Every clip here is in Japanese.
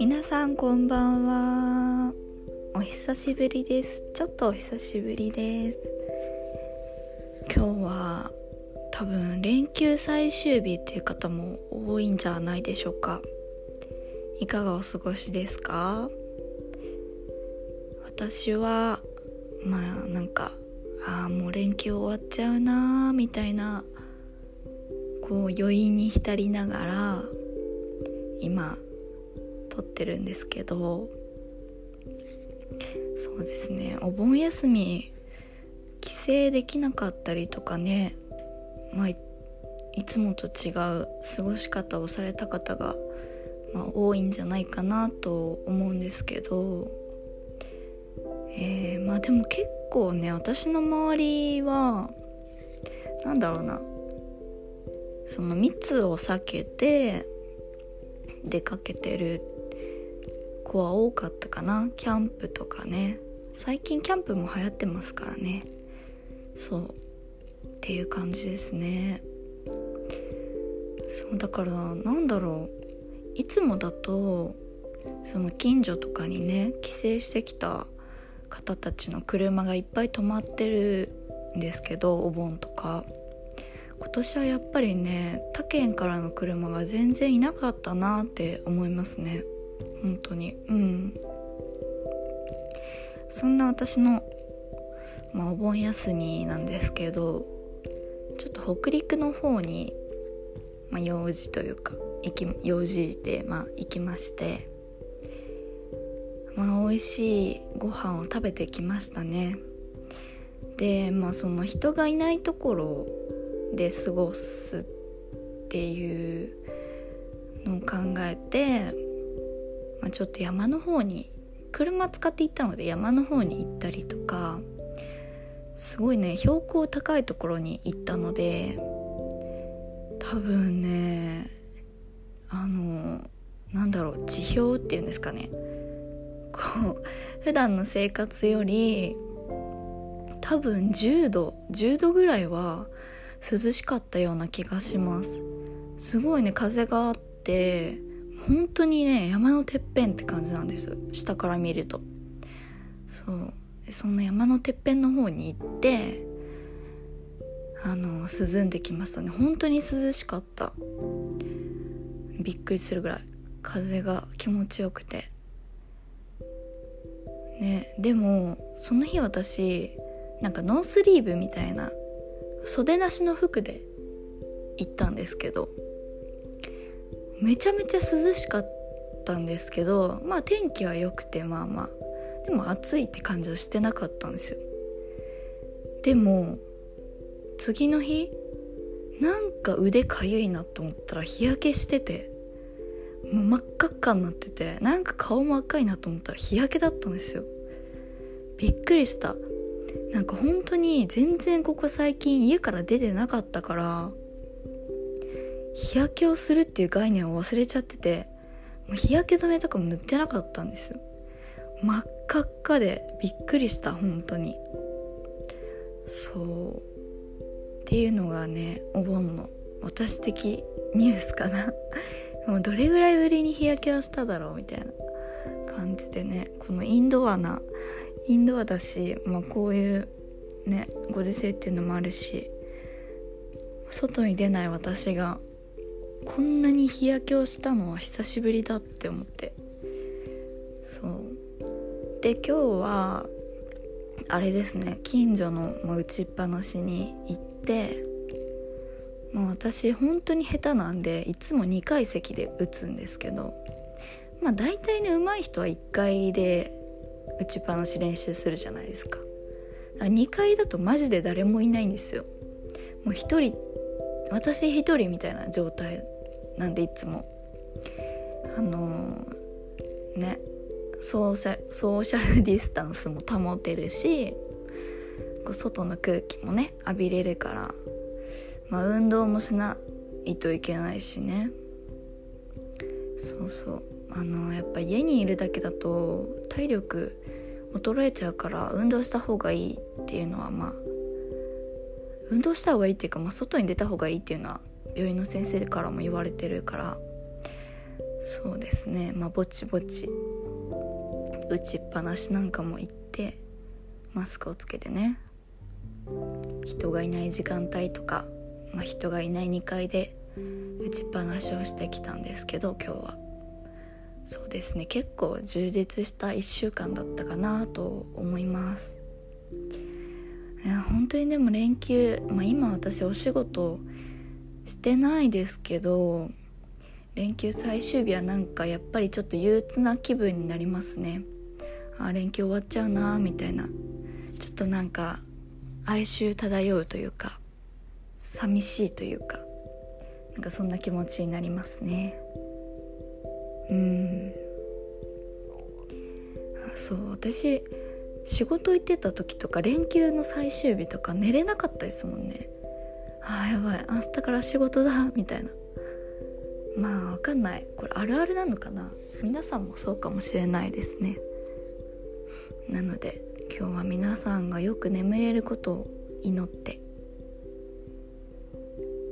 皆さんこんばんは。お久しぶりです。ちょっとお久しぶりです。今日は多分連休最終日っていう方も多いんじゃないでしょうか。いかがお過ごしですか？私はまあなんかああもう連休終わっちゃうなーみたいなこう余韻に浸りながら今撮ってるんですけどそうですねお盆休み帰省できなかったりとかねまあいつもと違う過ごし方をされた方が、まあ、多いんじゃないかなと思うんですけどえー、まあでも結構ね私の周りはなんだろうなその密を避けて出かけてる子は多かったかな。キャンプとかね。最近キャンプも流行ってますからね。そう。っていう感じですね。そう。だからなんだろう。いつもだとその近所とかにね帰省してきた方たちの車がいっぱい止まってるんですけどお盆とか。今年はやっぱりね他県からの車が全然いなかったなって思いますね。本当に。うん。そんな私の、まあ、お盆休みなんですけどちょっと北陸の方に、まあ、用事というか行き用事で、まあ、行きましてまあ美味しいご飯を食べてきましたね。でまあその人がいないところで過ごすっていうのを考えてまあ、ちょっと山の方に車使って行ったので山の方に行ったりとかすごいね標高高いところに行ったので多分ねあのなんだろう地表っていうんですかね。こう普段の生活より多分10度10度ぐらいは涼しかったような気がします。すごいね風があって本当にね山のてっぺんって感じなんです。下から見ると。そう。そんな山のてっぺんの方に行ってあの涼んできましたね。本当に涼しかった。びっくりするぐらい。風が気持ちよくて。ねでもその日私なんかノースリーブみたいな袖なしの服で行ったんですけどめちゃめちゃ涼しかったんですけどまあ天気は良くてまあまあでも暑いって感じはしてなかったんですよ。でも次の日なんか腕かゆいなと思ったら日焼けしててもう真っ赤っかになっててなんか顔も赤いなと思ったら日焼けだったんですよ。びっくりした。なんか本当に全然ここ最近家から出てなかったから日焼けをするっていう概念を忘れちゃっててもう日焼け止めとかも塗ってなかったんですよ。真っ赤っかでびっくりした本当に。そう。っていうのがねお盆の私的ニュースかな。もうどれぐらいぶりに日焼けをしただろうみたいな感じでねこのインドアなインドアだし、まあ、こういうねご時世っていうのもあるし外に出ない私がこんなに日焼けをしたのは久しぶりだって思って。そう。で今日はあれですね近所の、まあ、打ちっぱなしに行ってもう私本当に下手なんでいつも2階席で打つんですけどまあ大体ね上手い人は1階で打ちっぱなし練習するじゃないですか。2階だとマジで誰もいないんですよ。もう1人私1人みたいな状態なんでいつも。あのー、ねソーシャソーシャルディスタンスも保てるし外の空気もね浴びれるから、まあ、運動もしないといけないしね。そうそう。あのやっぱ家にいるだけだと体力衰えちゃうから運動した方がいいっていうのはまあ運動した方がいいっていうか、まあ、外に出た方がいいっていうのは病院の先生からも言われてるからそうですね。まあぼちぼち打ちっぱなしなんかも行ってマスクをつけてね。人がいない時間帯とか、まあ、人がいない2階で打ちっぱなしをしてきたんですけど今日は。そうですね。結構充実した1週間だったかなと思います。いや本当にでも連休、まあ、今私お仕事してないですけど連休最終日はなんかやっぱりちょっと憂鬱な気分になりますね。あ連休終わっちゃうなみたいな。ちょっとなんか哀愁漂うというか寂しいというかなんかそんな気持ちになりますね。うん。そう私仕事行ってた時とか連休の最終日とか寝れなかったですもんね。あーやばい明日から仕事だみたいな。まあわかんない。これあるあるなのかな。皆さんもそうかもしれないですね。なので今日は皆さんがよく眠れることを祈って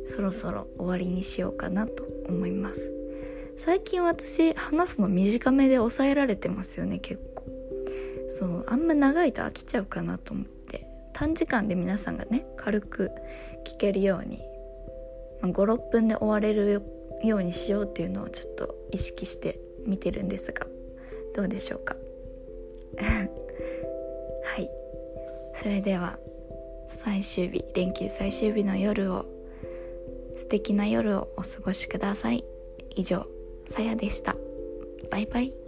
そろそろ終わりにしようかなと思います。最近私話すの短めで抑えられてますよね結構。そうあんま長いと飽きちゃうかなと思って。短時間で皆さんがね軽く聞けるように、ま、56分で終われるようにしようっていうのをちょっと意識して見てるんですがどうでしょうか？はい。それでは最終日連休最終日の夜を素敵な夜をお過ごしください。以上。さやでした。バイバイ。